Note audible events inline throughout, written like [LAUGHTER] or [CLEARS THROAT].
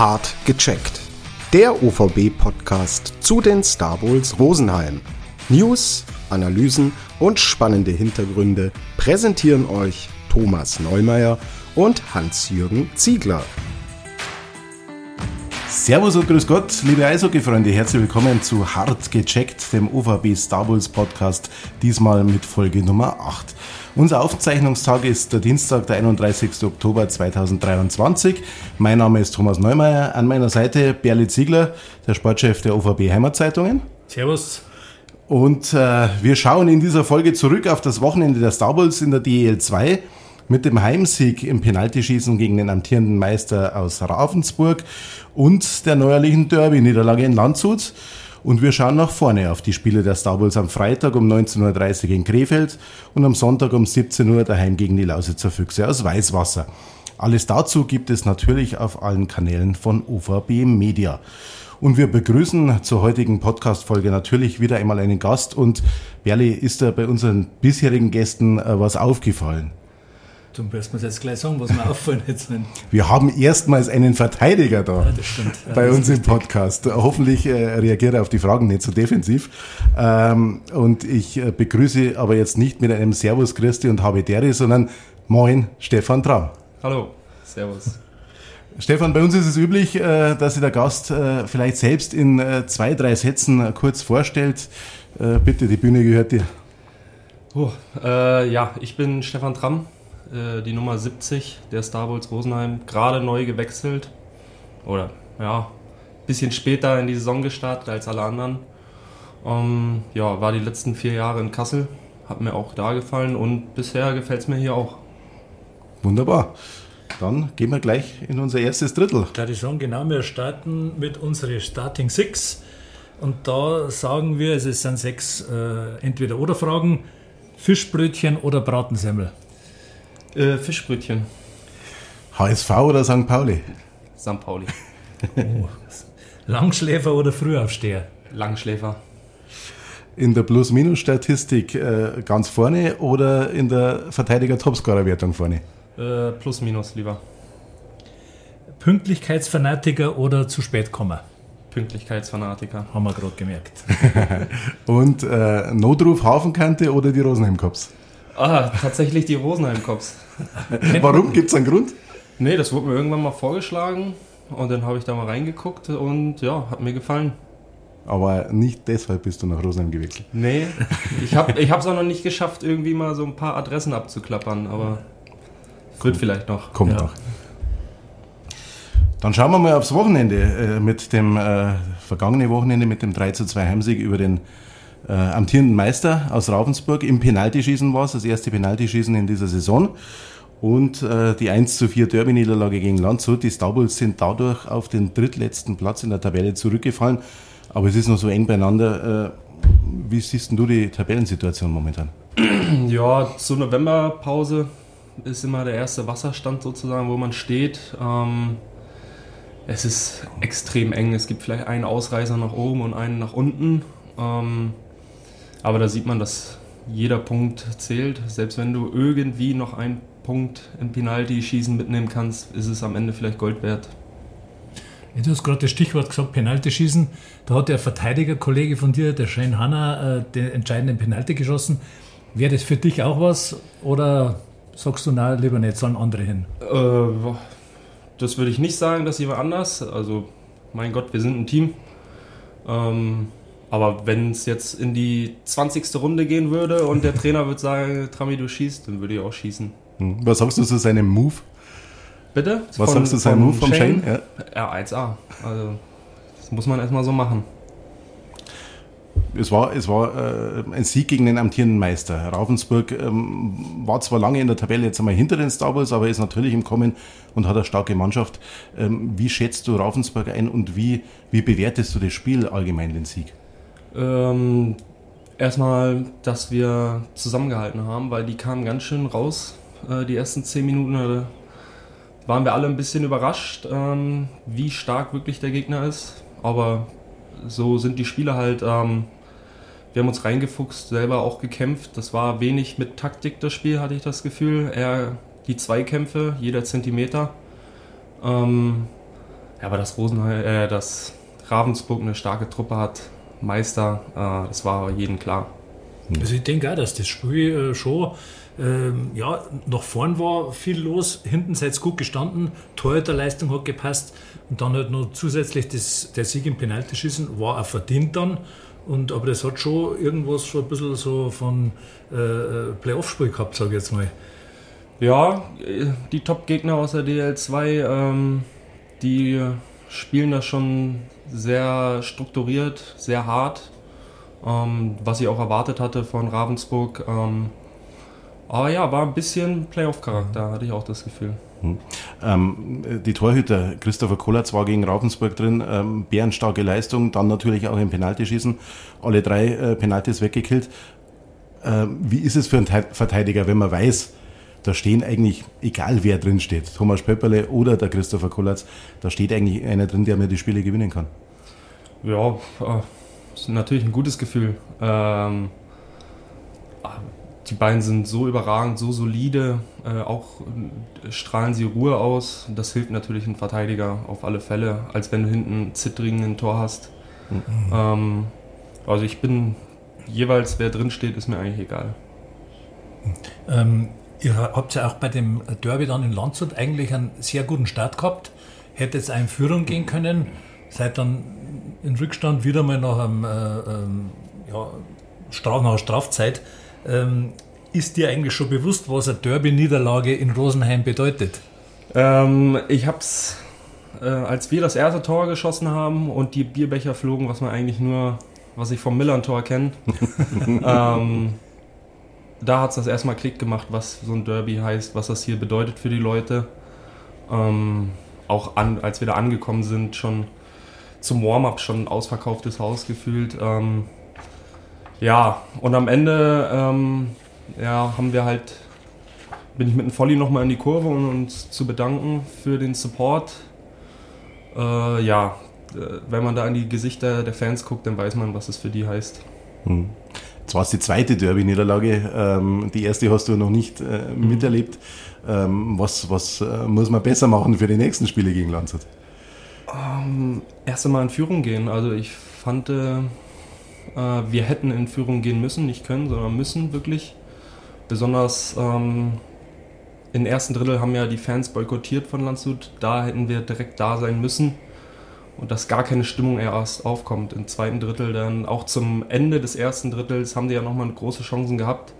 Hart gecheckt. Der OVB-Podcast zu den Star Bowls Rosenheim. News, Analysen und spannende Hintergründe präsentieren euch Thomas Neumeier und Hans-Jürgen Ziegler. Servus und Grüß Gott, liebe Eishockey-Freunde, herzlich willkommen zu Hart gecheckt, dem OVB Star Wars Podcast, diesmal mit Folge Nummer 8. Unser Aufzeichnungstag ist der Dienstag, der 31. Oktober 2023. Mein Name ist Thomas Neumeier, an meiner Seite Berli Ziegler, der Sportchef der OVB Heimatzeitungen. Servus. Und äh, wir schauen in dieser Folge zurück auf das Wochenende der Star Wars in der DEL 2 mit dem Heimsieg im Penaltyschießen gegen den amtierenden Meister aus Ravensburg und der neuerlichen Derby-Niederlage in Landshut. Und wir schauen nach vorne auf die Spiele der Star Wars am Freitag um 19.30 Uhr in Krefeld und am Sonntag um 17 Uhr daheim gegen die Lausitzer Füchse aus Weißwasser. Alles dazu gibt es natürlich auf allen Kanälen von UVB Media. Und wir begrüßen zur heutigen Podcast-Folge natürlich wieder einmal einen Gast. Und Berli, ist da bei unseren bisherigen Gästen äh, was aufgefallen? Du wirst mir jetzt gleich sagen, was mir [LAUGHS] auffallen jetzt sind. Wir haben erstmals einen Verteidiger da Ja, das stimmt. Ja, bei das uns im Podcast. Hoffentlich äh, reagiert er auf die Fragen nicht so defensiv. Ähm, und ich äh, begrüße aber jetzt nicht mit einem Servus Christi und Habe Deri, sondern Moin, Stefan Traum. Hallo, Servus. Stefan, bei uns ist es üblich, äh, dass sich der Gast äh, vielleicht selbst in äh, zwei, drei Sätzen äh, kurz vorstellt. Äh, Bitte, die Bühne gehört dir. Oh, äh, ja, ich bin Stefan Tramm, äh, die Nummer 70 der Star Wars Rosenheim, gerade neu gewechselt. Oder ja, bisschen später in die Saison gestartet als alle anderen. Ähm, ja, war die letzten vier Jahre in Kassel, hat mir auch da gefallen und bisher gefällt es mir hier auch. Wunderbar. Dann gehen wir gleich in unser erstes Drittel. Klar, die sagen genau, wir starten mit unseren Starting Six. Und da sagen wir, es sind sechs äh, Entweder-Oder-Fragen: Fischbrötchen oder Bratensemmel. Äh, Fischbrötchen, HSV oder St. Pauli? St. Pauli, Langschläfer oder Frühaufsteher? Langschläfer, In der Plus-Minus-Statistik äh, ganz vorne oder in der Verteidiger-Topscorer-Wertung vorne? äh, plus minus lieber. Pünktlichkeitsfanatiker oder zu spät kommen? Pünktlichkeitsfanatiker. Haben wir gerade gemerkt. [LAUGHS] Und äh, Notruf Hafenkante oder die Rosenheim Cops? Ah, tatsächlich die Rosenheim Cops. [LAUGHS] Warum? Gibt es einen Grund? Nee, das wurde mir irgendwann mal vorgeschlagen und dann habe ich da mal reingeguckt und ja, hat mir gefallen. Aber nicht deshalb bist du nach Rosenheim gewechselt. Nee, ich habe es auch noch nicht geschafft, irgendwie mal so ein paar Adressen abzuklappern, aber wird vielleicht noch. Kommt Ja. noch. Dann schauen wir mal aufs Wochenende äh, mit dem äh, vergangene Wochenende mit dem 3 zu 2 Heimsieg über den äh, amtierenden Meister aus Ravensburg. Im Penaltyschießen war es, das erste Penaltyschießen in dieser Saison. Und äh, die 1 zu 4 Derby-Niederlage gegen Landshut. Die Star Bulls sind dadurch auf den drittletzten Platz in der Tabelle zurückgefallen. Aber es ist noch so eng beieinander. Äh, wie siehst du die Tabellensituation momentan? [CLEARS THROAT] Ja, zur Novemberpause ist immer der erste Wasserstand sozusagen, wo man steht. Ähm, es ist extrem eng. Es gibt vielleicht einen Ausreißer nach oben und einen nach unten. Ähm, aber da sieht man, dass jeder Punkt zählt. Selbst wenn du irgendwie noch einen Punkt im Penalty-Schießen mitnehmen kannst, ist es am Ende vielleicht Gold wert. Du hast gerade das Stichwort gesagt, Penalty schießen. Da hat der Verteidigerkollege von dir, der Shane Hanna, äh, den entscheidenden Penalty geschossen. Wäre das für dich auch was oder sagst du, na lieber nicht, sollen andere hin? Äh, das würde ich nicht sagen, dass jemand anders. Also, mein Gott, wir sind ein Team. Ähm, aber wenn es jetzt in die 20. Runde gehen würde und der Trainer würde sagen, Trami, du schießt, dann würde ich auch schießen. Hm. Was sagst du zu seinem Move? Bitte? Was sagst du zu seinem Move vom Shane? Ja. Ja, 1A. Also, das muss man erstmal so machen. Es war, es war äh, ein Sieg gegen den amtierenden Meister. Ravensburg ähm, war zwar lange in der Tabelle jetzt einmal hinter den Star Wars, aber ist natürlich im Kommen und hat eine starke Mannschaft. Ähm, wie schätzt du Ravensburg ein und wie, wie bewertest du das Spiel allgemein, den Sieg? Ähm, erstmal, dass wir zusammengehalten haben, weil die kamen ganz schön raus, äh, die ersten 10 Minuten. Da waren wir alle ein bisschen überrascht, ähm, wie stark wirklich der Gegner ist. Aber so sind die Spieler halt. Ähm, wir haben uns reingefuchst, selber auch gekämpft. Das war wenig mit Taktik das Spiel, hatte ich das Gefühl. Eher die Zweikämpfe, jeder Zentimeter. Ähm, Ja, aber dass Rosenheim, äh, dass Ravensburg eine starke Truppe hat, Meister, äh, das war jedem klar. Also ich denke auch, dass das Spiel äh, schon ähm, ja, nach vorn war viel los, hinten seid ihr gut gestanden, Torhüterleistung hat gepasst und dann halt noch zusätzlich das, der Sieg im Penaltyschießen war auch verdient dann. Und, aber das hat schon irgendwas so ein bisschen so von äh, äh Playoff-Spiel gehabt, sage ich jetzt mal. Ja, die Top-Gegner aus der DL2, ähm, die spielen das schon sehr strukturiert, sehr hart, ähm, was ich auch erwartet hatte von Ravensburg. Ähm, aber ja, war ein bisschen Playoff-Charakter, hatte ich auch das Gefühl. Hm. Ähm, die Torhüter, Christopher Kollatz war gegen Ravensburg drin, ähm, bärenstarke Leistung, dann natürlich auch im Penaltyschießen, alle drei äh, Penaltys weggekillt. Ähm, wie ist es für einen Verteidiger, wenn man weiß, da stehen eigentlich, egal wer drin steht, Thomas Pöpperle oder der Christopher Kollatz, da steht eigentlich einer drin, der mir die Spiele gewinnen kann. Ja, äh, ist natürlich ein gutes Gefühl. Ähm, die beiden sind so überragend, so solide, äh, auch äh, strahlen sie Ruhe aus. Das hilft natürlich einem Verteidiger auf alle Fälle, als wenn du hinten zittrigen ein Tor hast. Mhm. Ähm, also ich bin jeweils, wer drin steht, ist mir eigentlich egal. Ähm, Ihr habt ja auch bei dem Derby dann in Landshut eigentlich einen sehr guten Start gehabt. Hättet es in Führung gehen können, seid dann in Rückstand wieder mal nach, einem, äh, ähm, ja, Straf, nach einer Strafzeit. Ähm, ist dir eigentlich schon bewusst, was eine Derby-Niederlage in Rosenheim bedeutet? Ähm, ich habe es, äh, als wir das erste Tor geschossen haben und die Bierbecher flogen, was man eigentlich nur, was ich vom Millern-Tor kenne, [LAUGHS] ähm, da hat es das erstmal Klick gemacht, was so ein Derby heißt, was das hier bedeutet für die Leute. Ähm, auch an, als wir da angekommen sind, schon zum Warm-up schon ein ausverkauftes Haus gefühlt. Ähm, ja, und am Ende ähm, ja, haben wir halt, bin ich mit einem Volley nochmal in die Kurve, um uns zu bedanken für den Support. Äh, ja, äh, wenn man da in die Gesichter der Fans guckt, dann weiß man, was es für die heißt. Hm. Das war die zweite Derby-Niederlage. Ähm, die erste hast du noch nicht äh, mhm. miterlebt. Ähm, was was äh, muss man besser machen für die nächsten Spiele gegen Landshut? Um, ähm, erst einmal in Führung gehen. Also ich fand, äh, wir hätten in Führung gehen müssen, nicht können, sondern müssen wirklich. Besonders ähm, im ersten Drittel haben ja die Fans boykottiert von Landshut. Da hätten wir direkt da sein müssen und dass gar keine Stimmung erst aufkommt. Im zweiten Drittel dann, auch zum Ende des ersten Drittels, haben die ja nochmal große Chancen gehabt.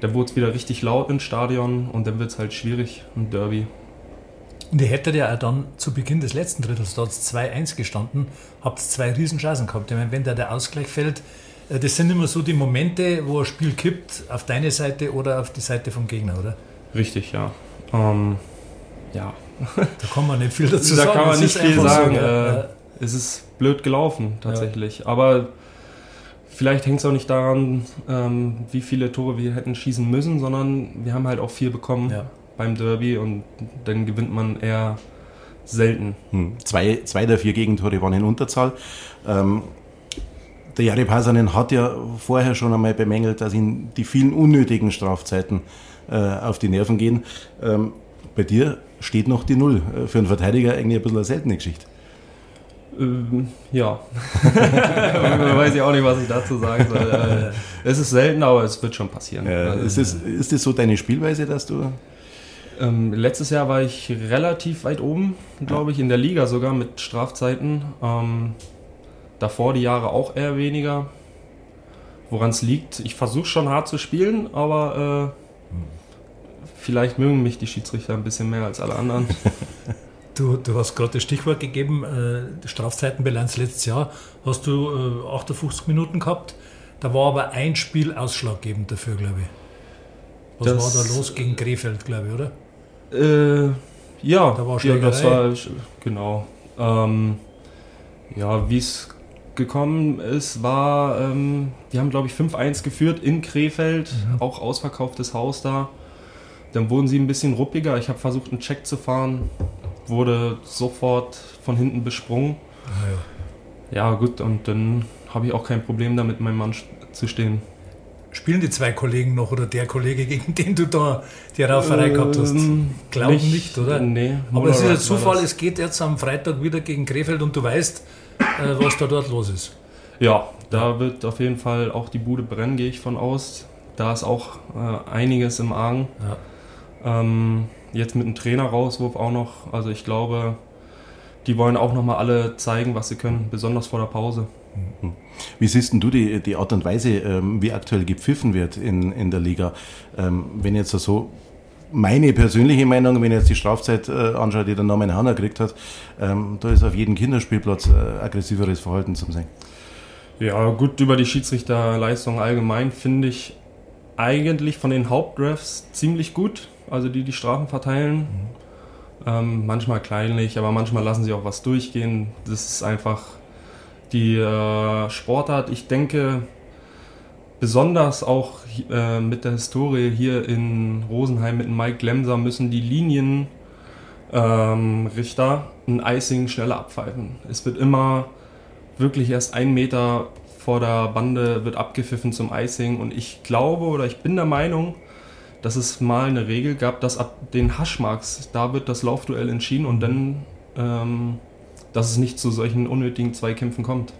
Da wurde es wieder richtig laut im Stadion und dann wird es halt schwierig, ein Derby. Und ihr hättet ja dann zu Beginn des letzten Drittels, dort 2-1 gestanden, habt zwei Riesenchancen gehabt. Ich meine, wenn da der Ausgleich fällt, äh, das sind immer so die Momente, wo ein Spiel kippt, auf deine Seite oder auf die Seite vom Gegner, oder? Richtig, ja. Ähm, ja, da kann man nicht viel dazu da sagen. Da kann man nicht viel sagen. So, äh, es ist blöd gelaufen, tatsächlich. Ja. Aber vielleicht hängt es auch nicht daran, ähm, wie viele Tore wir hätten schießen müssen, sondern wir haben halt auch viel bekommen ja. beim Derby und dann gewinnt man eher selten. Hm. Zwei, zwei der vier Gegentore waren in Unterzahl. Ähm, der Jari Pasanen hat ja vorher schon einmal bemängelt, dass ihn die vielen unnötigen Strafzeiten äh, auf die Nerven gehen. Ähm, bei dir steht noch die Null. Äh, für einen Verteidiger eigentlich ein bisschen eine seltene Geschichte. Ähm, ja. [LAUGHS] weiß ich auch nicht, was ich dazu sagen soll. Äh, es ist selten, aber es wird schon passieren. Ja, also, ist, das, ist das so deine Spielweise, dass du. Ähm, letztes Jahr war ich relativ weit oben, glaube ich, in der Liga sogar mit Strafzeiten. Ähm, davor die Jahre auch eher weniger. Woran es liegt, ich versuche schon hart zu spielen, aber äh, Vielleicht mögen mich die Schiedsrichter ein bisschen mehr als alle anderen. [LAUGHS] Du, du hast gerade das Stichwort gegeben, äh, Strafzeitenbilanz letztes Jahr. Hast du äh, 58 Minuten gehabt. Da war aber ein Spiel ausschlaggebend dafür, glaube ich. Was das, war da los gegen Krefeld, glaube ich, oder? Äh, ja, da war ja, das war genau. Ähm, ja, wie es gekommen ist, war, ähm, die haben glaube ich 5-1 geführt in Krefeld, mhm. auch ausverkauftes Haus da. Dann wurden sie ein bisschen ruppiger. Ich habe versucht, einen Check zu fahren, wurde sofort von hinten besprungen. Ah, ja. ja, gut, und dann habe ich auch kein Problem damit, meinem Mann zu stehen. Spielen die zwei Kollegen noch oder der Kollege, [LAUGHS] gegen den du da die Rauferei gehabt hast? Ähm, Glauben nicht, nicht, oder? nee. Aber es ist war Zufall, es geht jetzt am Freitag wieder gegen Krefeld und du weißt, äh, was da dort los ist. Ja, da wird auf jeden Fall auch die Bude brennen, gehe ich von aus. Da ist auch äh, einiges im Argen. Ja. Ähm, jetzt mit dem Trainerauswurf auch noch. Also ich glaube, die wollen auch nochmal alle zeigen, was sie können, besonders vor der Pause. Wie siehst denn du die, die Art und Weise, ähm, wie aktuell gepfiffen wird in, in der Liga? Ähm, wenn jetzt so meine persönliche Meinung, wenn ich jetzt die Strafzeit äh, anschaue, die der Norman Hanna gekriegt hat, ähm, da ist auf jedem Kinderspielplatz äh, aggressiveres Verhalten zu sehen. Ja, gut, über die Schiedsrichterleistung allgemein finde ich eigentlich von den Hauptdrafts ziemlich gut. Also die die Strafen verteilen. Ähm, manchmal kleinlich, aber manchmal lassen sie auch was durchgehen. Das ist einfach die äh, Sportart. Ich denke, besonders auch äh, mit der Historie hier in Rosenheim mit Mike Glemser müssen die Linienrichter ähm, ein Icing schneller abpfeifen. Es wird immer wirklich erst einen Meter vor der Bande wird abgepfiffen zum Icing und ich glaube oder ich bin der Meinung, dass es mal eine Regel gab, dass ab den Haschmarks, da wird das Laufduell entschieden und dann, ähm, dass es nicht zu solchen unnötigen Zweikämpfen kommt.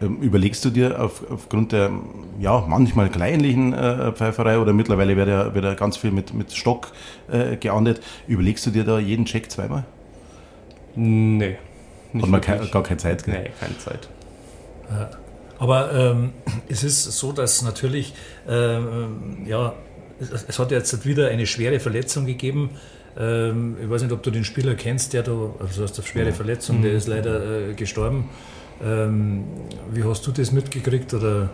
Ähm, überlegst du dir auf, aufgrund der ja, manchmal kleinlichen äh, Pfeiferei oder mittlerweile wird ja, wird ja ganz viel mit, mit Stock äh, geahndet, überlegst du dir da jeden Check zweimal? Nee. Nicht Hat man wirklich. gar keine Zeit, gell? Nee, keine Zeit. Aber ähm, [CLEARS THROAT] es ist so, dass natürlich, ähm, ja, es, es hat jetzt wieder eine schwere Verletzung gegeben. Ähm, ich weiß nicht, ob du den Spieler kennst, der da, also hast eine schwere Verletzung, der ist leider äh, gestorben. Ähm, wie hast du das mitgekriegt? Oder?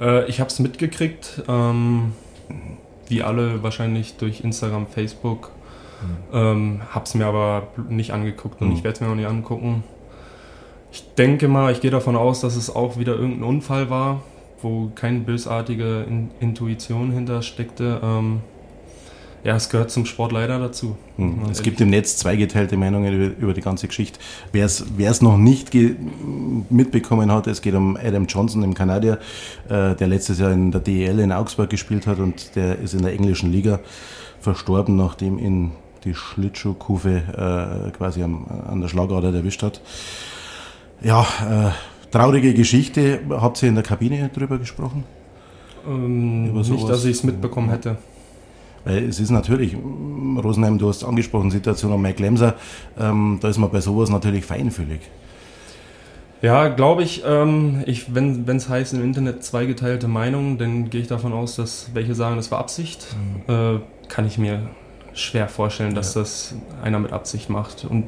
Äh, ich habe es mitgekriegt, ähm, wie alle wahrscheinlich durch Instagram, Facebook. Ähm, hab's mir aber nicht angeguckt und Mhm. ich werde es mir auch nicht angucken. Ich denke mal, ich gehe davon aus, dass es auch wieder irgendein Unfall war, wo keine bösartige In Intuition hintersteckte. Ähm, ja, es gehört zum Sport leider dazu. Hm. Es gibt im Netz zweigeteilte Meinungen über, über die ganze Geschichte. Wer es noch nicht mitbekommen hat, es geht um Adam Johnson, dem Kanadier, äh, der letztes Jahr in der DEL in Augsburg gespielt hat und der ist in der englischen Liga verstorben, nachdem ihn die Schlittschuhkufe äh, quasi am, an der Schlagader erwischt hat. Ja, äh, traurige Geschichte. Habt ihr in der Kabine drüber gesprochen? Ähm, nicht, dass ich es mitbekommen hätte. Weil es ist natürlich, mm, Rosenheim, du hast angesprochen, Situation an Mike Lemser, ähm, da ist man bei sowas natürlich feinfühlig. Ja, glaube ich, ähm, ich wenn es heißt im Internet zweigeteilte Meinungen, dann gehe ich davon aus, dass welche sagen, das war Absicht. Äh, kann ich mir schwer vorstellen, dass das einer mit Absicht macht. Und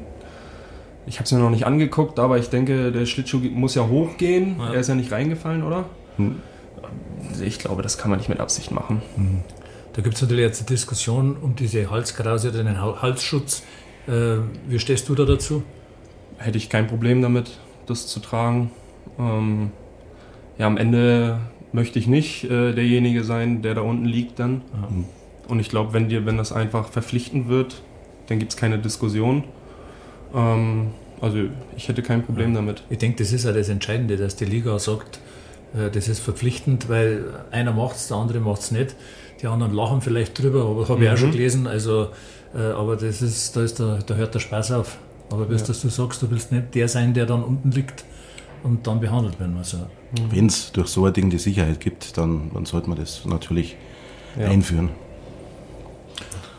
ich habe es mir noch nicht angeguckt, aber ich denke, der Schlittschuh muss ja hochgehen. Ja. Er ist ja nicht reingefallen, oder? Hm. Ich glaube, das kann man nicht mit Absicht machen. Da gibt es natürlich jetzt eine Diskussion um diese Halskrause oder den Hal- Halsschutz. Äh, wie stehst du da dazu? Hätte ich kein Problem damit, das zu tragen. Ähm, ja, am Ende möchte ich nicht äh, derjenige sein, der da unten liegt dann. Ja. Und ich glaube, wenn dir, wenn das einfach verpflichtend wird, dann gibt es keine Diskussion. Ähm, also ich hätte kein Problem damit. Ich denke, das ist ja das Entscheidende, dass die Liga sagt, äh, das ist verpflichtend, weil einer macht es, der andere macht es nicht. Die anderen lachen vielleicht drüber, aber habe ich auch Mhm. schon gelesen. Also, äh, aber das ist, da, ist der, da hört der Spaß auf. Aber bis Ja. dass du sagst, du willst nicht der sein, der dann unten liegt und dann behandelt werden muss. Wenn es durch so ein Ding die Sicherheit gibt, dann, dann sollte man das natürlich Ja. einführen.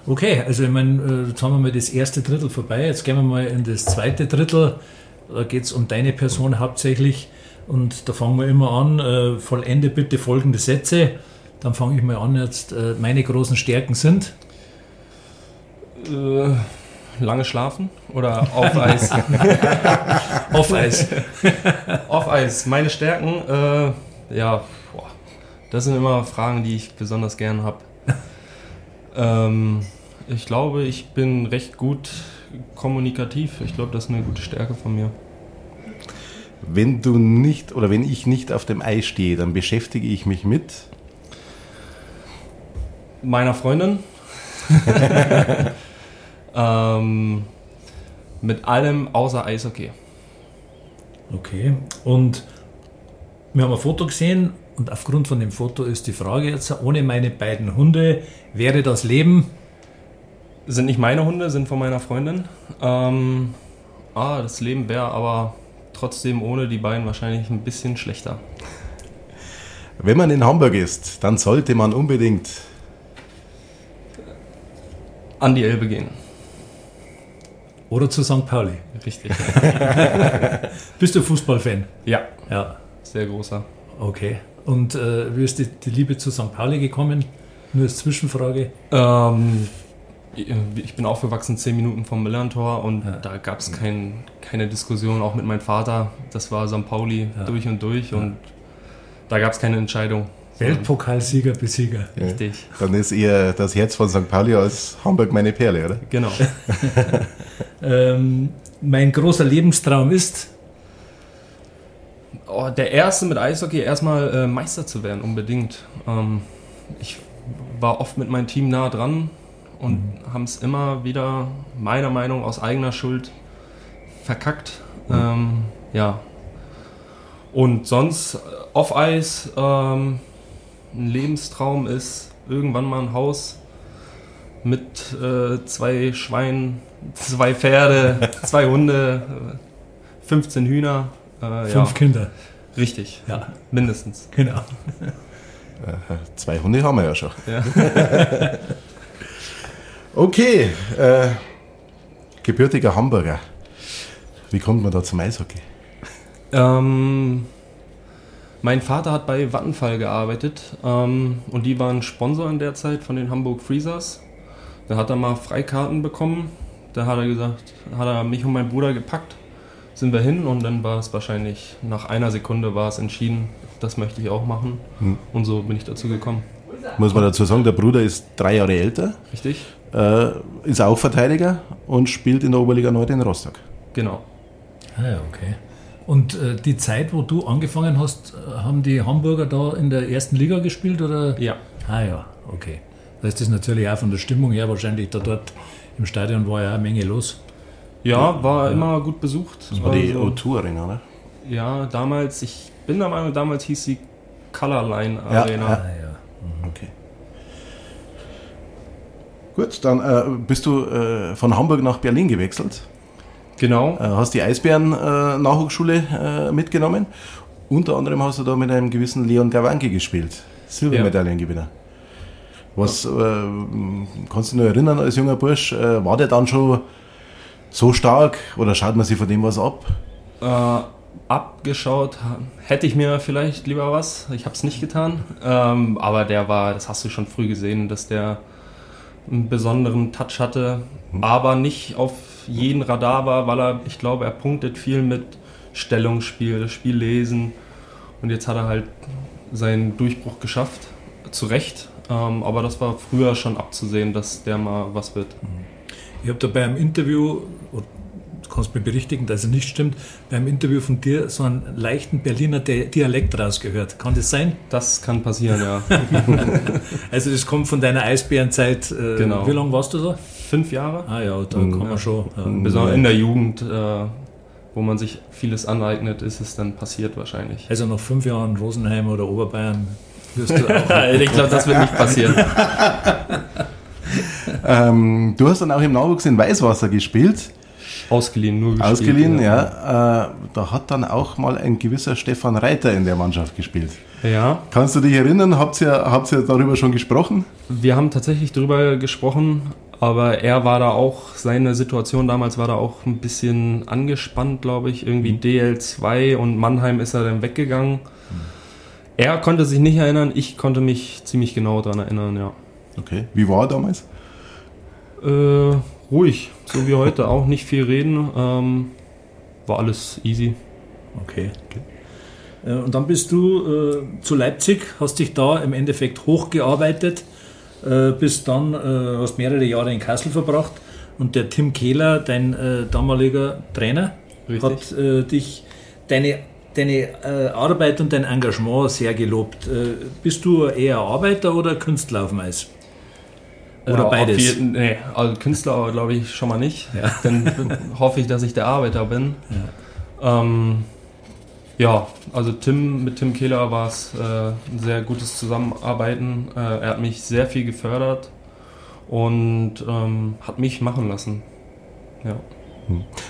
Okay, also ich meine, äh, jetzt haben wir mal das erste Drittel vorbei. Jetzt gehen wir mal in das zweite Drittel. Da geht es um deine Person hauptsächlich. Und da fangen wir immer an. Äh, vollende bitte folgende Sätze. Dann fange ich mal an jetzt. Äh, meine großen Stärken sind. Äh, lange schlafen oder [LAUGHS] auf Eis? Auf Eis. [LAUGHS] auf Eis. Meine Stärken, äh, ja, boah, das sind immer Fragen, die ich besonders gern habe. Ähm, ich glaube, ich bin recht gut kommunikativ. Ich glaube, das ist eine gute Stärke von mir. Wenn du nicht oder wenn ich nicht auf dem Eis stehe, dann beschäftige ich mich mit. meiner Freundin. [LAUGHS] ähm, mit allem außer Eishockey. Okay. Und wir haben ein Foto gesehen Und aufgrund von dem Foto ist die Frage jetzt, ohne meine beiden Hunde wäre das Leben. Sind nicht meine Hunde, sind von meiner Freundin. Ähm, ah, das Leben wäre aber trotzdem ohne die beiden wahrscheinlich ein bisschen schlechter. Wenn man in Hamburg ist, dann sollte man unbedingt an die Elbe gehen. Oder zu St. Pauli. Richtig. [LAUGHS] Bist du Fußballfan? Ja, Ja. sehr großer. Okay. Und äh, wie ist die, die Liebe zu St. Pauli gekommen? Nur als Zwischenfrage. Ähm, ich bin aufgewachsen zehn Minuten vom Millantor und Ja. da gab es kein, keine Diskussion, auch mit meinem Vater. Das war St. Pauli Ja. durch und durch Ja. und da gab es keine Entscheidung. Weltpokalsieger, Besieger. Richtig, Dann ist eher das Herz von St. Pauli als Hamburg meine Perle, oder? genau. [LAUGHS] Ähm, mein großer Lebenstraum ist, Oh, der erste mit Eishockey erstmal äh, Meister zu werden, unbedingt. Ähm, ich war oft mit meinem Team nah dran und haben es immer wieder, meiner Meinung aus eigener Schuld, verkackt. Ähm, ja. Und sonst äh, off-Eis, ähm, ein Lebenstraum ist irgendwann mal ein Haus mit äh, zwei Schweinen, [LAUGHS] zwei Pferde, [LAUGHS] zwei Hunde, äh, 15 Hühner. Äh, fünf ja, Kinder. richtig, Ja, mindestens. genau. Äh, Zwei Hunde haben wir ja schon. Ja. [LAUGHS] Okay, äh, gebürtiger Hamburger. Wie kommt man da zum Eishockey? Ähm, mein Vater hat bei Vattenfall gearbeitet ähm, und die waren Sponsor in der Zeit von den Hamburg Freezers. Da hat er mal Freikarten bekommen. Da hat er gesagt, hat er mich und meinen Bruder gepackt, sind wir hin und dann war es wahrscheinlich nach einer Sekunde war es entschieden, das möchte ich auch machen. Hm. Und so bin ich dazu gekommen. Muss man dazu sagen, der Bruder ist drei Jahre älter, Richtig? äh, ist auch Verteidiger und spielt in der Oberliga Nord in Rostock. Genau. Ah ja, okay. Und äh, die Zeit, wo du angefangen hast, äh, haben die Hamburger da in der ersten Liga gespielt oder? Ja. Ah ja, okay. Da ist das natürlich auch von der Stimmung her wahrscheinlich da dort im Stadion war ja eine Menge los. Ja, war immer gut besucht. Das war die Also- O2 Arena, oder? Ja, damals, ich bin der Meinung, damals hieß sie Colorline Ja, Arena. ja. Ah ja. Okay. Gut, dann äh, bist du äh, von Hamburg nach Berlin gewechselt, Genau. äh, hast die Eisbären äh, äh, mitgenommen. Unter anderem hast du da mit einem gewissen Leon Gawanke gespielt, Silbermedaillengewinner. Was äh, kannst du noch erinnern als junger Bursch? War der dann schon so stark oder schaut man sich von dem was ab? Äh, abgeschaut ha- hätte ich mir vielleicht lieber was. Ich habe es nicht getan. Ähm, aber der war, das hast du schon früh gesehen, dass der einen besonderen Touch hatte, aber nicht auf jeden Radar war, weil er, ich glaube, er punktet viel mit Stellungsspiel, Spiellesen. Und jetzt hat er halt seinen Durchbruch geschafft. Zu Recht. Ähm, aber das war früher schon abzusehen, dass der mal was wird. Ich habe da bei einem Interview, du kannst mir berichtigen, dass es nicht stimmt, beim Interview von dir so einen leichten Berliner Di- Dialekt rausgehört. Kann das sein? Das kann passieren, ja. [LAUGHS] Also das kommt von deiner Eisbärenzeit. Äh, Genau. Wie lange warst du da? Fünf Jahre. Ah ja, da Mhm. kann man schon. Ja. Besonders in der Jugend, äh, wo man sich vieles aneignet, ist es dann passiert wahrscheinlich. Also nach fünf Jahren Rosenheim oder Oberbayern wirst du [LAUGHS] auch. ich glaube, das wird nicht passieren. [LAUGHS] Ähm, du hast dann auch im Nachwuchs in Weißwasser gespielt. Ausgeliehen, nur gespielt. Ausgeliehen, ja. Äh, da hat dann auch mal ein gewisser Stefan Reiter in der Mannschaft gespielt. Ja, Kannst du dich erinnern? Habt ihr, habt ihr darüber schon gesprochen? wir haben tatsächlich drüber gesprochen, aber er war da auch, seine Situation damals war da auch ein bisschen angespannt, glaube ich. Irgendwie DL2 und Mannheim ist er dann weggegangen. Er konnte sich nicht erinnern, ich konnte mich ziemlich genau daran erinnern, ja. Okay. Wie war er damals? Äh, ruhig, so wie heute, auch nicht viel reden. Ähm, war alles easy. Okay. Äh, Und dann bist du äh, zu Leipzig, hast dich da im Endeffekt hochgearbeitet, äh, bist dann, äh, hast mehrere Jahre in Kassel verbracht und der Tim Kehler, dein äh, damaliger Trainer, Richtig. hat dich, deine, deine Arbeit und dein Engagement sehr gelobt. Bist du eher Arbeiter oder Künstler auf dem Eis? Oder Ja, auf beides? jeden- nee, also Künstler glaube ich schon mal nicht. Ja. [LAUGHS] Dann hoffe ich, dass ich der Arbeiter bin. Ähm, Ja, also Tim, mit Tim Kehler war es äh, ein sehr gutes Zusammenarbeiten. Äh, er hat mich sehr viel gefördert und ähm, hat mich machen lassen. Ja.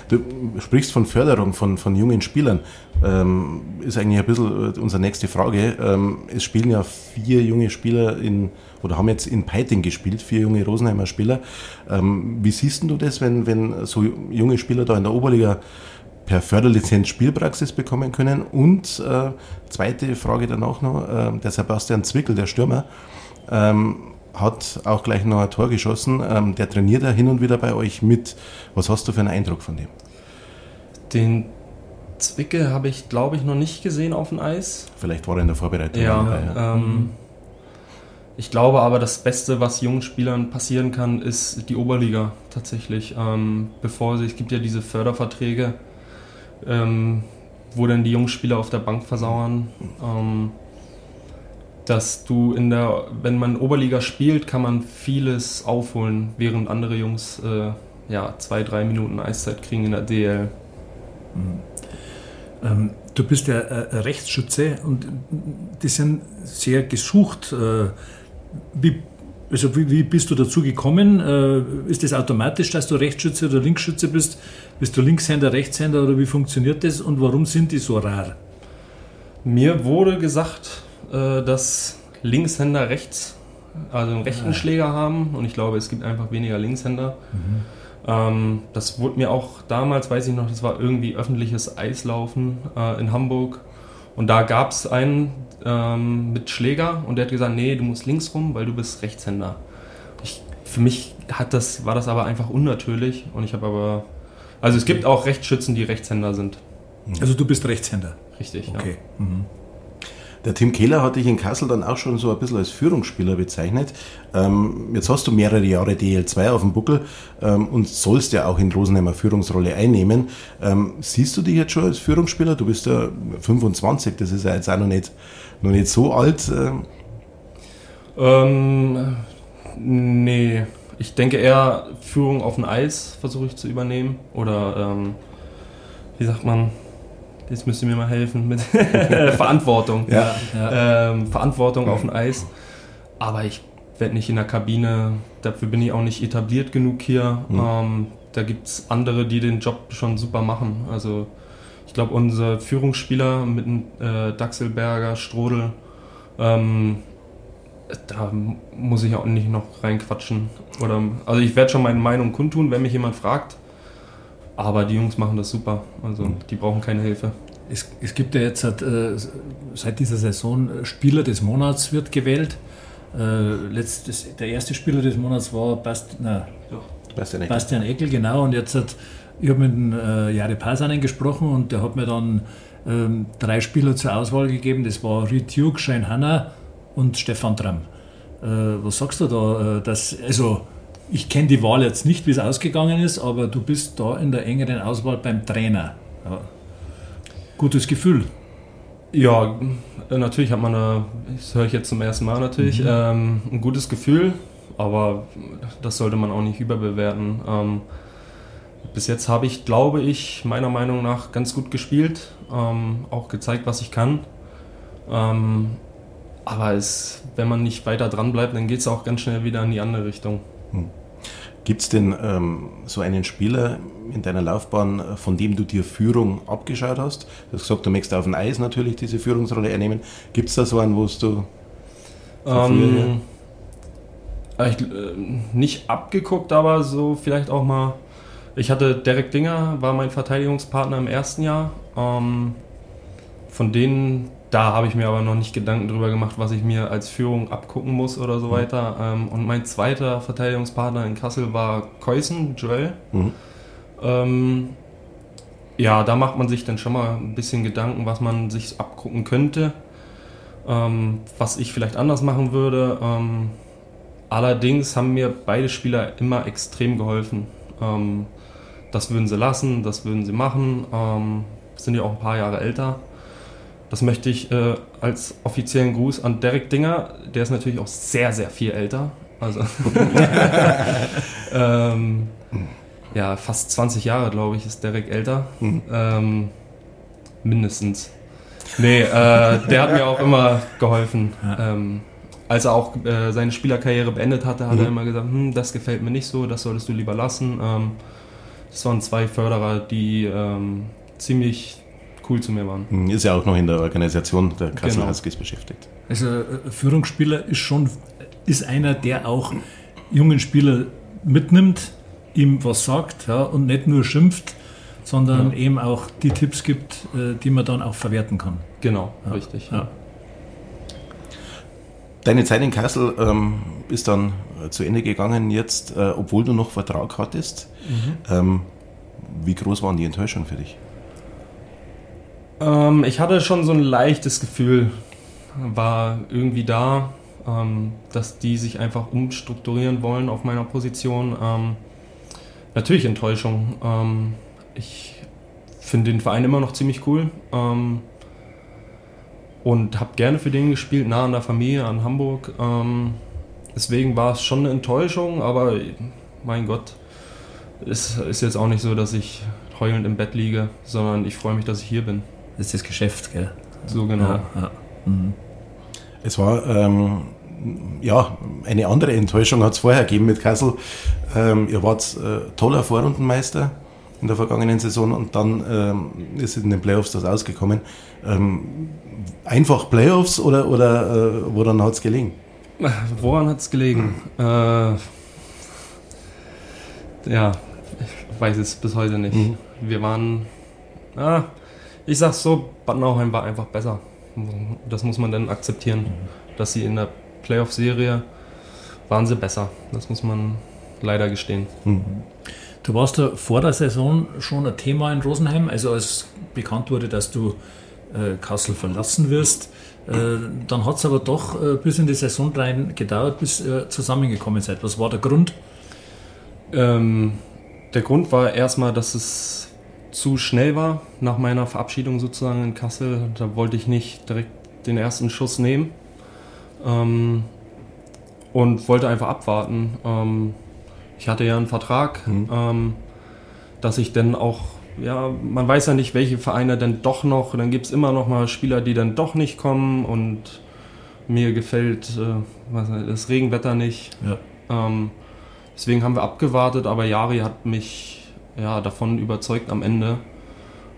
Du sprichst von Förderung von, von jungen Spielern. Ähm, ist eigentlich ein bisschen äh, unsere nächste Frage. Ähm, es spielen ja vier junge Spieler in, oder haben jetzt in Peiting gespielt, vier junge Rosenheimer Spieler. Ähm, wie siehst du das, wenn, wenn so junge Spieler da in der Oberliga per Förderlizenz Spielpraxis bekommen können? Und äh, zweite Frage danach noch, äh, der Sebastian Zwickel, der Stürmer, ähm, hat auch gleich noch ein Tor geschossen. Ähm, der trainiert ja hin und wieder bei euch mit. Was hast du für einen Eindruck von dem? Den Zwicke habe ich, glaube ich, noch nicht gesehen auf dem Eis. Vielleicht war er in der Vorbereitung. Ja, dabei, ja. Ähm, ich glaube aber, das Beste, was jungen Spielern passieren kann, ist die Oberliga tatsächlich. Ähm, bevor sie, es gibt ja diese Förderverträge, ähm, wo dann die jungen Spieler auf der Bank versauern. Ähm, dass du in der, wenn man Oberliga spielt, kann man vieles aufholen, während andere Jungs äh, ja, zwei, drei Minuten Eiszeit kriegen in der DL. Mhm. Ähm, du bist ja äh, Rechtsschütze und die sind sehr gesucht. Äh, wie, also wie, wie, bist du dazu gekommen? Äh, ist das automatisch, dass du Rechtsschütze oder Linksschütze bist? Bist du Linkshänder, Rechtshänder oder wie funktioniert das und warum sind die so rar? Mir wurde gesagt, äh, dass Linkshänder rechts, also einen rechten ja. Schläger haben und ich glaube, es gibt einfach weniger Linkshänder. Mhm. Ähm, das wurde mir auch damals, weiß ich noch, das war irgendwie öffentliches Eislaufen äh, in Hamburg und da gab es einen ähm, mit Schläger und der hat gesagt, nee, du musst links rum, weil du bist Rechtshänder. Ich, für mich hat das, war das aber einfach unnatürlich und ich habe aber, also es gibt auch Rechtsschützen, die Rechtshänder sind. Also du bist Rechtshänder? Richtig, okay. Ja. Mhm. Der Tim Kehler hat dich in Kassel dann auch schon so ein bisschen als Führungsspieler bezeichnet. Ähm, jetzt hast du mehrere Jahre DL2 auf dem Buckel ähm, und sollst ja auch in Rosenheimer Führungsrolle einnehmen. Ähm, siehst du dich jetzt schon als Führungsspieler? Du bist ja 25, das ist ja jetzt auch noch nicht, noch nicht so alt. Ähm, nee, ich denke eher Führung auf dem Eis versuche ich zu übernehmen oder ähm, wie sagt man, Jetzt müsst ihr mir mal helfen mit [LAUGHS] [LAUGHS] Verantwortung. Ja, ja. Ähm, Verantwortung auf dem Eis. Aber ich werde nicht in der Kabine, dafür bin ich auch nicht etabliert genug hier. Mhm. Ähm, da gibt es andere, die den Job schon super machen. Also ich glaube, unser Führungsspieler mit äh, Daxelberger, Strodel, ähm, da muss ich auch nicht noch reinquatschen. Oder, also ich werde schon meine Meinung kundtun, wenn mich jemand fragt. Aber die Jungs machen das super. Also mhm. die brauchen keine Hilfe. Es, es gibt ja jetzt seit, äh, seit, dieser Saison äh, Spieler des Monats wird gewählt. Äh, letztes, der erste Spieler des Monats war Bast, na, Bastian, Eckel. Bastian Eckel, genau. Und jetzt hat, ich habe mit dem äh, Jare Pasanen gesprochen und der hat mir dann ähm, drei Spieler zur Auswahl gegeben. Das war Riet Hugh, Shane Hanna und Stefan Tramm. Äh, was sagst du da? Äh, dass, also, ich kenne die Wahl jetzt nicht, wie es ausgegangen ist, aber du bist da in der engeren Auswahl beim Trainer. Ja. Gutes Gefühl. Ja, natürlich hat man, eine, das höre ich jetzt zum ersten Mal natürlich, mhm. ähm, ein gutes Gefühl, aber das sollte man auch nicht überbewerten. Ähm, bis jetzt habe ich, glaube ich, meiner Meinung nach ganz gut gespielt, ähm, auch gezeigt, was ich kann. Ähm, aber es, wenn man nicht weiter dran bleibt, dann geht es auch ganz schnell wieder in die andere Richtung. Gibt es denn ähm, so einen Spieler in deiner Laufbahn, äh, von dem du dir Führung abgeschaut hast? Du hast gesagt, du möchtest auf dem Eis natürlich diese Führungsrolle einnehmen. Gibt es da so einen, wo du. Ähm, äh, ich, äh, nicht abgeguckt, aber so vielleicht auch mal. Ich hatte Derek Dinger, war mein Verteidigungspartner im ersten Jahr. Ähm, von denen da habe ich mir aber noch nicht Gedanken drüber gemacht, was ich mir als Führung abgucken muss oder so mhm. weiter. Mhm. und mein zweiter Verteidigungspartner in Kassel war Keusen, Joel. Mhm. Ähm, ja, da macht man sich dann schon mal ein bisschen Gedanken, was man sich abgucken könnte, ähm, was ich vielleicht anders machen würde. Ähm, allerdings haben mir beide Spieler immer extrem geholfen. Ähm, das würden sie lassen, das würden sie machen. Ähm, sind ja auch ein paar Jahre älter. Das möchte ich äh, als offiziellen Gruß an Derek Dinger. Der ist natürlich auch sehr, sehr viel älter. Also [LAUGHS] ähm, ja, fast 20 Jahre, glaube ich, ist Derek älter. Mhm. Ähm, mindestens. Nee, äh, der hat mir auch immer geholfen. Ähm, als er auch äh, seine Spielerkarriere beendet hatte, hat mhm. er immer gesagt, hm, das gefällt mir nicht so, das solltest du lieber lassen. Ähm, das waren zwei Förderer, die ähm, ziemlich cool zu mir waren. Mhm, ist ja auch noch in der Organisation der Kassel genau. Huskies beschäftigt. Also äh, Führungsspieler ist schon ist einer, der auch jungen Spieler mitnimmt, ihm was sagt ja, und nicht nur schimpft, sondern ja. eben auch die Tipps gibt, äh, die man dann auch verwerten kann. Genau, ja. richtig. Ja. Deine Zeit in Kassel ähm, ist dann äh, zu Ende gegangen jetzt, äh, obwohl du noch Vertrag hattest. Mhm. Ähm, wie groß waren die Enttäuschungen für dich? Ähm, ich hatte schon so ein leichtes Gefühl, war irgendwie da, ähm, dass die sich einfach umstrukturieren wollen auf meiner Position. Ähm, natürlich Enttäuschung. Ähm, ich finde den Verein immer noch ziemlich cool und habe gerne für den gespielt, nah an der Familie, an Hamburg. Ähm, deswegen war es schon eine Enttäuschung, aber mein Gott, es ist jetzt auch nicht so, dass ich heulend im Bett liege, sondern ich freue mich, dass ich hier bin. Das ist das Geschäft, gell? So genau. Ja, ja. Mhm. Es war ähm, ja eine andere Enttäuschung hat es vorher gegeben mit Kassel. Ähm, ihr wart äh, toller Vorrundenmeister in der vergangenen Saison und dann ähm, ist in den Playoffs das ausgekommen. Ähm, einfach Playoffs oder, oder äh, woran hat es gelegen? [LAUGHS] Woran hat es gelegen? Äh, ja, ich weiß es bis heute nicht. Hm. Wir waren, ah, ich sag's so, Bad Nauheim war einfach besser. Das muss man dann akzeptieren, dass sie in der Playoff-Serie waren sie besser. Das muss man leider gestehen. Mhm. Du warst da vor der Saison schon ein Thema in Rosenheim, also als bekannt wurde, dass du äh, Kassel verlassen wirst. Äh, dann hat es aber doch äh, bis in die Saison rein gedauert, bis ihr zusammengekommen seid. Was war der Grund? Ähm, der Grund war erstmal, dass es zu schnell war nach meiner Verabschiedung sozusagen in Kassel. Da wollte ich nicht direkt den ersten Schuss nehmen ähm, und wollte einfach abwarten. Ähm, ich hatte ja einen Vertrag, mhm. ähm, dass ich dann auch, ja, man weiß ja nicht, welche Vereine denn doch noch, dann gibt es immer noch mal Spieler, die dann doch nicht kommen und mir gefällt äh, das Regenwetter nicht. Ja. Ähm, deswegen haben wir abgewartet, aber Jari hat mich ja, davon überzeugt am Ende.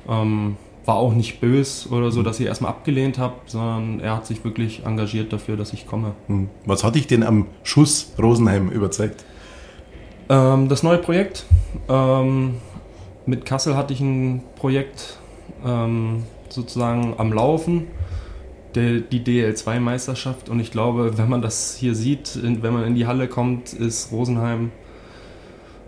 Ähm, war auch nicht bös oder so, mhm. dass ich erstmal abgelehnt habe, sondern er hat sich wirklich engagiert dafür, dass ich komme. Mhm. Was hat dich denn am Schuss Rosenheim überzeugt? Ähm, das neue Projekt. Ähm, mit Kassel hatte ich ein Projekt ähm, sozusagen am Laufen, der, die DL2-Meisterschaft. Und ich glaube, wenn man das hier sieht, wenn man in die Halle kommt, ist Rosenheim,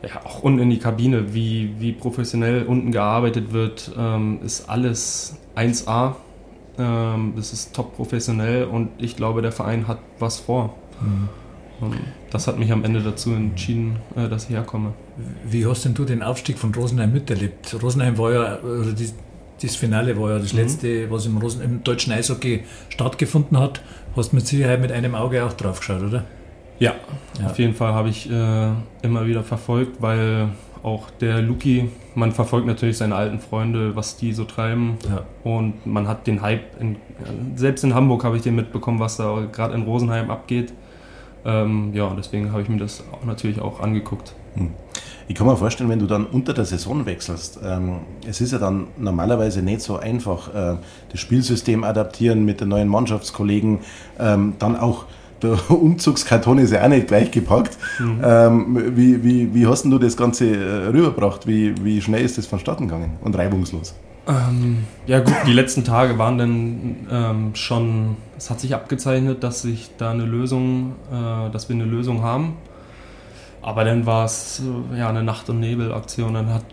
ja, auch unten in die Kabine, wie, wie professionell unten gearbeitet wird, ähm, ist alles 1A. Ähm, das ist top professionell und ich glaube, der Verein hat was vor. Mhm. Und das hat mich am Ende dazu entschieden, äh, dass ich herkomme. Wie hast denn du den Aufstieg von Rosenheim miterlebt? Rosenheim war ja, also die, das Finale war ja das mhm. letzte, was im, Rosen, im deutschen Eishockey stattgefunden hat. Hast mit Sicherheit mit einem Auge auch drauf geschaut, oder? Ja, ja. auf jeden Fall habe ich äh, immer wieder verfolgt, weil auch der Luki, man verfolgt natürlich seine alten Freunde, was die so treiben. Ja. Und man hat den Hype, in, selbst in Hamburg habe ich den mitbekommen, was da gerade in Rosenheim abgeht. Ähm, ja, deswegen habe ich mir das auch natürlich auch angeguckt. Hm. Ich kann mir vorstellen, wenn du dann unter der Saison wechselst, ähm, es ist ja dann normalerweise nicht so einfach, äh, das Spielsystem adaptieren mit den neuen Mannschaftskollegen, ähm, dann auch der [LAUGHS] Umzugskarton ist ja auch nicht gleich gepackt. Mhm. Ähm, wie, wie, wie hast du das Ganze äh, rübergebracht? Wie, wie schnell ist das vonstatten gegangen und reibungslos? Ähm, ja gut, die letzten Tage waren dann ähm, schon, es hat sich abgezeichnet, dass sich da eine Lösung, äh, dass wir eine Lösung haben. Aber dann war es äh, ja eine Nacht- und Nebel-Aktion. Dann hat,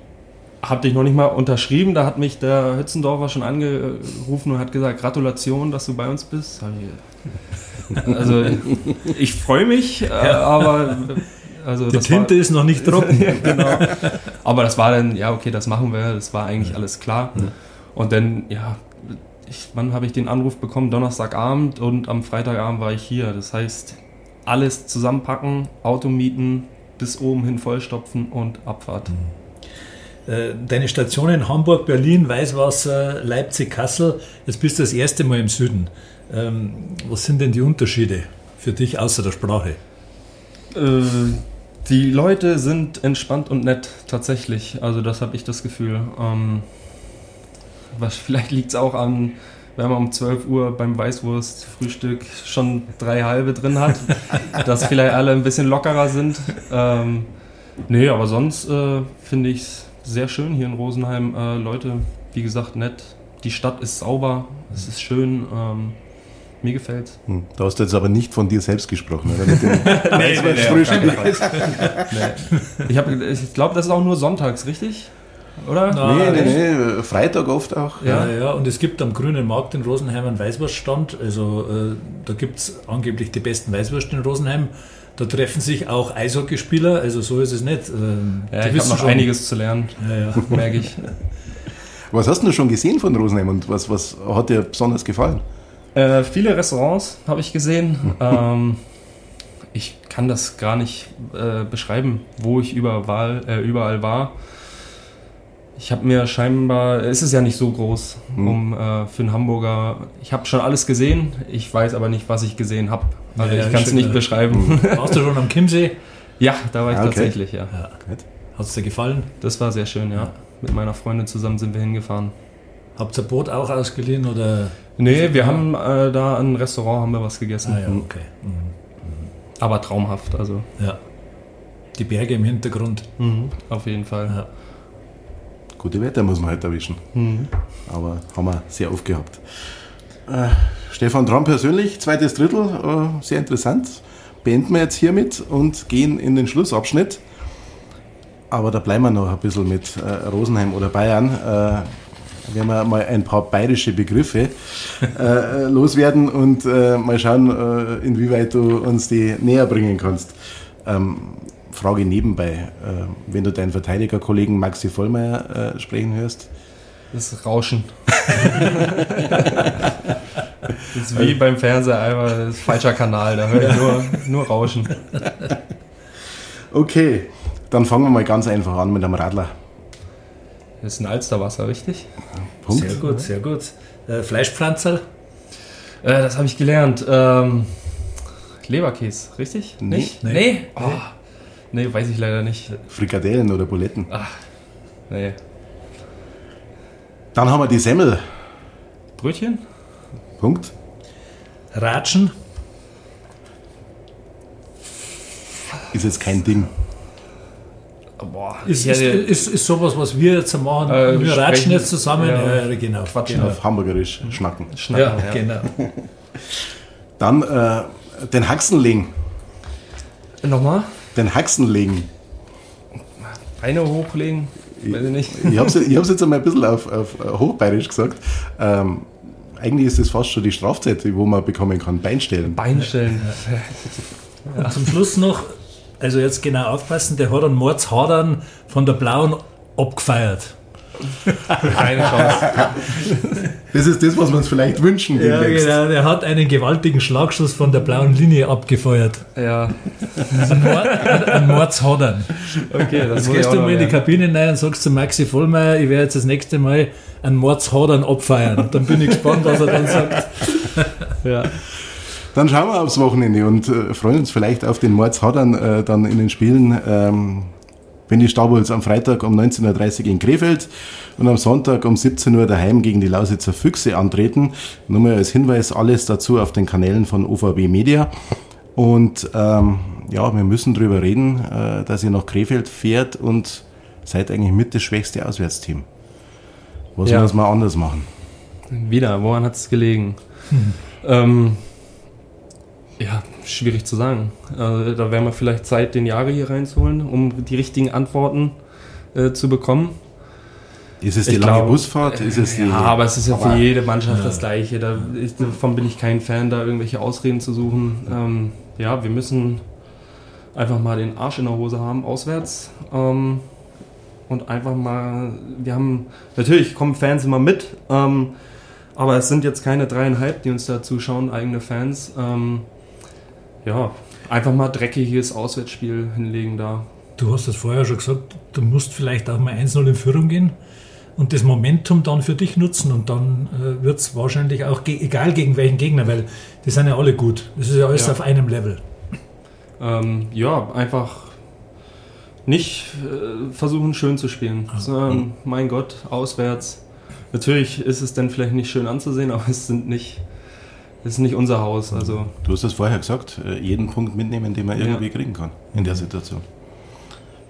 hatte ich noch nicht mal unterschrieben, da hat mich der Hützendorfer schon angerufen und hat gesagt, Gratulation, dass du bei uns bist. Also ich freue mich, äh, aber also die Tinte war, ist noch nicht trocken. genau. Aber das war dann, ja, okay, das machen wir, das war eigentlich alles klar. Und dann, ja, ich, wann habe ich den Anruf bekommen? Donnerstagabend und am Freitagabend war ich hier. Das heißt, alles zusammenpacken, Auto mieten, bis oben hin vollstopfen und Abfahrt. Äh, deine Stationen Hamburg, Berlin, Weißwasser, Leipzig, Kassel. Jetzt bist du das erste Mal im Süden. Ähm, was sind denn die Unterschiede für dich außer der Sprache? Äh, die Leute sind entspannt und nett, tatsächlich. Also das habe ich das Gefühl. Ähm, was, vielleicht liegt es auch an, wenn man um 12 Uhr beim Weißwurst-Frühstück schon drei halbe drin hat, [LAUGHS] dass vielleicht alle ein bisschen lockerer sind. Ähm, nee, aber sonst äh, finde ich es sehr schön hier in Rosenheim. Äh, Leute, wie gesagt, nett. Die Stadt ist sauber, es ist schön. Ähm, mir gefällt. Hm. Da hast du jetzt aber nicht von dir selbst gesprochen, oder? Mit dem [LAUGHS] nee, nee, nee, Ich, ich glaube, das ist auch nur sonntags, richtig? Oder? Nein, nee, nee, nee, Freitag oft auch. Ja, ja, ja, und es gibt am Grünen Markt in Rosenheim einen Weißwurststand. Also äh, da gibt es angeblich die besten Weißwürste in Rosenheim. Da treffen sich auch Eishockeyspieler, also so ist es nicht. Ähm, ja, ich habe noch schon. einiges zu lernen, ja, ja. [LAUGHS] merke ich. Was hast du schon gesehen von Rosenheim und was, was hat dir besonders gefallen? Äh, viele Restaurants habe ich gesehen. [LAUGHS] ähm, ich kann das gar nicht äh, beschreiben, wo ich überall, äh, überall war. Ich habe mir scheinbar, es ist ja nicht so groß hm. um äh, für einen Hamburger. Ich habe schon alles gesehen, ich weiß aber nicht, was ich gesehen habe. Also ja, ich kann es nicht beschreiben. Hm. [LAUGHS] Warst du schon am Chiemsee? Ja, da war ich okay. tatsächlich, ja. ja. Hat es dir gefallen? Das war sehr schön, ja. ja. Mit meiner Freundin zusammen sind wir hingefahren. Habt ihr Boot auch ausgeliehen oder? Nee, wir haben äh, da ein Restaurant haben wir was gegessen. Ah, ja, okay. Mhm. Mhm. Aber traumhaft, also. Ja. Die Berge im Hintergrund. Mhm, auf jeden Fall. Ja. Gute Wetter muss man halt erwischen. Mhm. Aber haben wir sehr oft gehabt. Äh, Stefan Traum persönlich, zweites Drittel, äh, sehr interessant. Beenden wir jetzt hiermit und gehen in den Schlussabschnitt. Aber da bleiben wir noch ein bisschen mit äh, Rosenheim oder Bayern. Äh, werden wir mal ein paar bayerische Begriffe äh, [LAUGHS] loswerden und äh, mal schauen, äh, inwieweit du uns die näher bringen kannst. Ähm, Frage nebenbei, äh, wenn du deinen Verteidigerkollegen Maxi Vollmeier äh, sprechen hörst. Das Rauschen. [LAUGHS] das ist wie beim Fernseher einfach das ist falscher Kanal, da höre ich nur, nur Rauschen. Okay, dann fangen wir mal ganz einfach an mit einem Radler. Das ist ein Alsterwasser, richtig? Punkt. Sehr gut, sehr gut. Äh, Fleischpflanzerl? Äh, das habe ich gelernt. Ähm, Leberkäse, richtig? Nee. Nicht? Nee. Nee? Oh. Nee, weiß ich leider nicht. Frikadellen oder Buletten? Ach, nee. Dann haben wir die Semmel. Brötchen? Punkt. Ratschen? Ist jetzt kein Ding. Boah, ist, ist, ist, ist, sowas, was wir jetzt machen. Äh, wir ratschen jetzt zusammen. Ja, ja genau. Quatschen genau. auf Hamburgerisch, schnacken. schnacken ja, ja, genau. Dann äh, den Haxen legen. Nochmal? Den Haxen legen. Beine hochlegen? Weiß ich nicht. Ich habe es jetzt einmal ein bisschen auf, auf Hochbayerisch gesagt. Ähm, eigentlich ist das fast schon die Strafzeit, wo man bekommen kann. Beinstellen. Beinstellen. Ja. [LAUGHS] Und zum Schluss noch also jetzt genau aufpassen, der hat einen Mordshadern von der Blauen abgefeiert. [LAUGHS] Keine Chance. Das ist das, was wir uns vielleicht wünschen. Ja, demnächst. genau. Der hat einen gewaltigen Schlagschuss von der blauen Linie abgefeuert. Ja. Also ein, Mord, ein Mordshodern. Okay, das Jetzt gehst du mal in die Kabine rein und sagst zu Maxi Vollmeier, ich werde jetzt das nächste Mal einen Mordshodern abfeiern. Dann bin ich gespannt, was er dann sagt. [LAUGHS] Ja. Dann schauen wir aufs Wochenende und äh, freuen uns vielleicht auf den Mordshadern äh, dann in den Spielen. Ähm, wenn die Staubholz am Freitag um 19.30 Uhr in Krefeld und am Sonntag um 17 Uhr daheim gegen die Lausitzer Füchse antreten. Nur mal als Hinweis, alles dazu auf den Kanälen von OVB Media. Und ähm, ja, wir müssen darüber reden, äh, dass ihr nach Krefeld fährt und seid eigentlich mit das schwächste Auswärtsteam. Was ja. man anders machen? Wieder, woran hat es gelegen? Hm. Ähm, ja, schwierig zu sagen. Also, da wäre wir vielleicht Zeit, den Jahre hier reinzuholen, um die richtigen Antworten äh, zu bekommen. Ist es die ich lange glaub, Busfahrt? Ist es die, ja, aber es ist ja für jede Mannschaft ja. das Gleiche. Da, ich, davon bin ich kein Fan, da irgendwelche Ausreden zu suchen. Ähm, ja, wir müssen einfach mal den Arsch in der Hose haben, auswärts. Ähm, und einfach mal, wir haben, natürlich kommen Fans immer mit, ähm, aber es sind jetzt keine dreieinhalb, die uns da zuschauen, eigene Fans. Ähm, ja, einfach mal dreckiges Auswärtsspiel hinlegen da. du hast das vorher schon gesagt, du musst vielleicht auch mal 1-0 in Führung gehen und das Momentum dann für dich nutzen und dann äh, wird es wahrscheinlich auch, ge egal gegen welchen Gegner, weil die sind ja alle gut. Das ist ja alles ja. auf einem Level. Ähm, ja, einfach nicht äh, versuchen schön zu spielen, ah. sondern mein Gott, auswärts. Natürlich ist es dann vielleicht nicht schön anzusehen, aber es sind nicht ist nicht unser Haus. Also. Du hast es vorher gesagt, äh, jeden Punkt mitnehmen, den man irgendwie ja. kriegen kann in der Situation.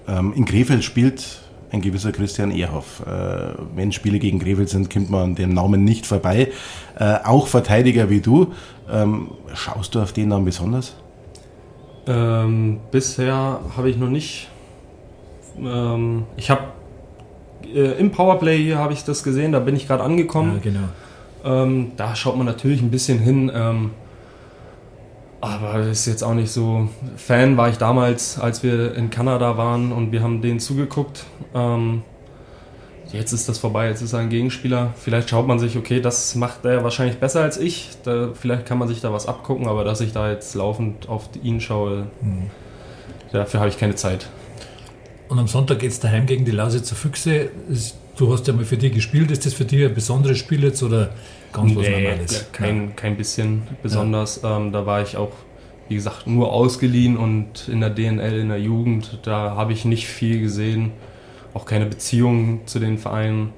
Ähm, in Krefeld spielt ein gewisser Christian Ehrhoff. Äh, wenn Spiele gegen Krefeld sind, kommt man an dem Namen nicht vorbei. Äh, auch Verteidiger wie du. Ähm, schaust du auf den Namen besonders? Ähm, bisher habe ich noch nicht. Ähm, ich habe äh, im Powerplay hier habe ich das gesehen, da bin ich gerade angekommen. Ja, genau. Ähm, da schaut man natürlich ein bisschen hin. Ähm, aber ist jetzt auch nicht so. Fan war ich damals, als wir in Kanada waren und wir haben denen zugeguckt. Ähm, jetzt ist das vorbei, jetzt ist er ein Gegenspieler. Vielleicht schaut man sich, okay, das macht er wahrscheinlich besser als ich. Da, vielleicht kann man sich da was abgucken, aber dass ich da jetzt laufend auf ihn schaue, mhm. dafür habe ich keine Zeit. Und am Sonntag geht es daheim gegen die Lausitzer Füchse. Du hast ja mal für die gespielt. Ist das für dich ein besonderes Spiel jetzt oder ganz was nee, Normales? Kein, kein bisschen besonders. Ja. Ähm, da war ich auch, wie gesagt, nur ausgeliehen und in der DNL, in der Jugend, da habe ich nicht viel gesehen. Auch keine Beziehung zu den Vereinen.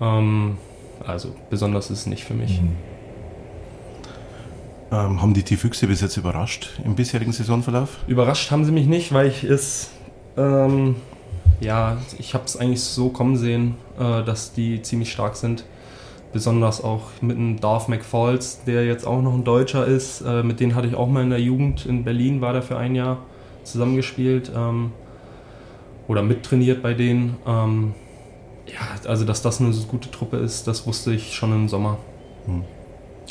Ähm, also besonders ist es nicht für mich. Mhm. Ähm, haben die die Füchse bis jetzt überrascht im bisherigen Saisonverlauf? Überrascht haben sie mich nicht, weil ich es ähm, ja, ich habe es eigentlich so kommen sehen, äh, dass die ziemlich stark sind. Besonders auch mit dem Darth McFalls, der jetzt auch noch ein Deutscher ist. Äh, mit denen hatte ich auch mal in der Jugend in Berlin, war der für ein Jahr zusammengespielt ähm, oder mittrainiert bei denen. Ähm, ja, also dass das eine gute Truppe ist, das wusste ich schon im Sommer. Hm.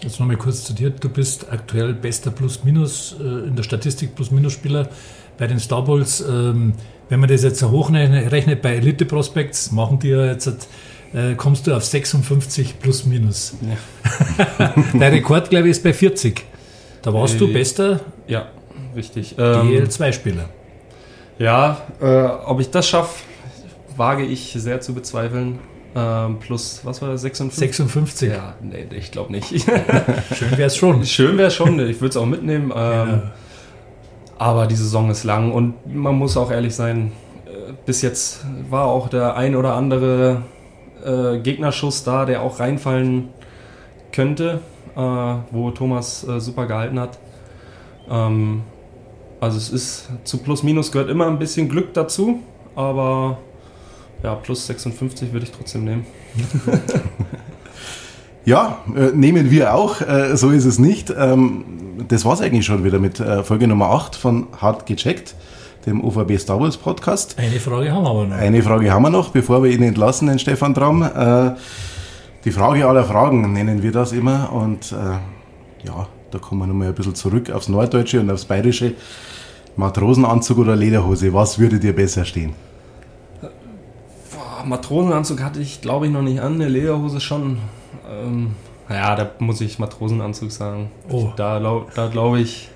Jetzt nochmal kurz zu dir. Du bist aktuell bester Plus-Minus äh, in der Statistik Plus-Minus-Spieler bei den Star Bowls. Ähm, wenn man das jetzt hochrechnet bei Elite Prospects, machen die ja jetzt, äh, kommst du auf 56 plus minus. Ja. [LAUGHS] Dein Rekord, glaube ich, ist bei 40. Da warst äh, du bester. Ja, richtig. DL2-Spieler. Ja, äh, ob ich das schaffe, wage ich sehr zu bezweifeln. Ähm, plus, was war das, 56? 56. Ja, nee, ich glaube nicht. Schön wäre es schon. [LAUGHS] Schön wäre es schon, ich würde es auch mitnehmen. Ähm, ja. Aber die Saison ist lang und man muss auch ehrlich sein, äh, bis jetzt war auch der ein oder andere äh, Gegnerschuss da, der auch reinfallen könnte, äh, wo Thomas äh, super gehalten hat. Ähm, also es ist zu Plus Minus gehört immer ein bisschen Glück dazu, aber ja, plus 56 würde ich trotzdem nehmen. [LAUGHS] Ja, äh, nehmen wir auch, äh, so ist es nicht. Ähm, das war's eigentlich schon wieder mit äh, Folge Nummer 8 von Hart gecheckt, dem UVB Star Wars Podcast. Eine Frage haben wir aber noch. Eine Frage haben wir noch, bevor wir ihn entlassen, den Stefan Traum. Äh, die Frage aller Fragen nennen wir das immer und ja, da kommen wir nochmal ein bisschen zurück aufs Norddeutsche und aufs Bayerische. Matrosenanzug oder Lederhose, was würde dir besser stehen? Matrosenanzug hatte ich, glaube ich, noch nicht an. Eine Lederhose schon. Ähm, ja, da muss ich Matrosenanzug sagen. Oh. Da, da glaube ich.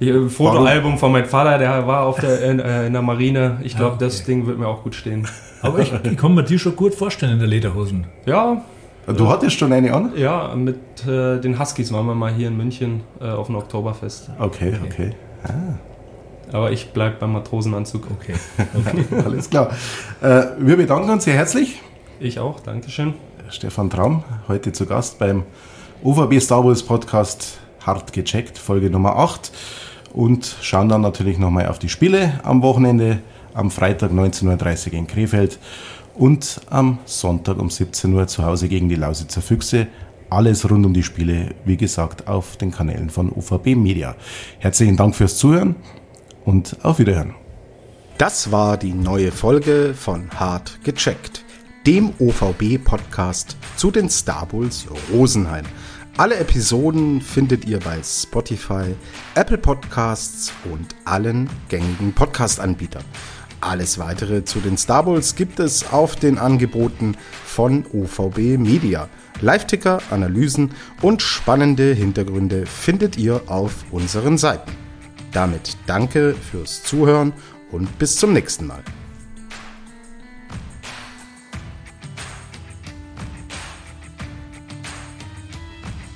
Ein Fotoalbum von meinem Vater, der war auf der, in, äh, in der Marine. Ich glaube, okay. das Ding wird mir auch gut stehen. Aber ich, ich kann mir die schon gut vorstellen in der Lederhosen. Ja. Du hattest schon eine an? Ja, mit äh, den Huskies waren wir mal hier in München äh, auf dem Oktoberfest. Okay, okay. okay. Ah. Aber ich bleibe beim Matrosenanzug. Okay. okay. [LAUGHS] Alles klar. Äh, wir bedanken uns sehr herzlich. Ich auch, Dankeschön. Stefan Traum, heute zu Gast beim UVB Star Wars Podcast Hart gecheckt, Folge Nummer 8. Und schauen dann natürlich nochmal auf die Spiele am Wochenende, am Freitag 19.30 Uhr in Krefeld und am Sonntag um 17 Uhr zu Hause gegen die Lausitzer Füchse. Alles rund um die Spiele, wie gesagt, auf den Kanälen von UVB Media. Herzlichen Dank fürs Zuhören und auf Wiederhören. Das war die neue Folge von Hart gecheckt dem OVB-Podcast zu den Star Bulls Rosenheim. Alle Episoden findet ihr bei Spotify, Apple Podcasts und allen gängigen Podcast-Anbietern. Alles weitere zu den Star Bulls gibt es auf den Angeboten von OVB Media. Live-Ticker, Analysen und spannende Hintergründe findet ihr auf unseren Seiten. Damit danke fürs Zuhören und bis zum nächsten Mal.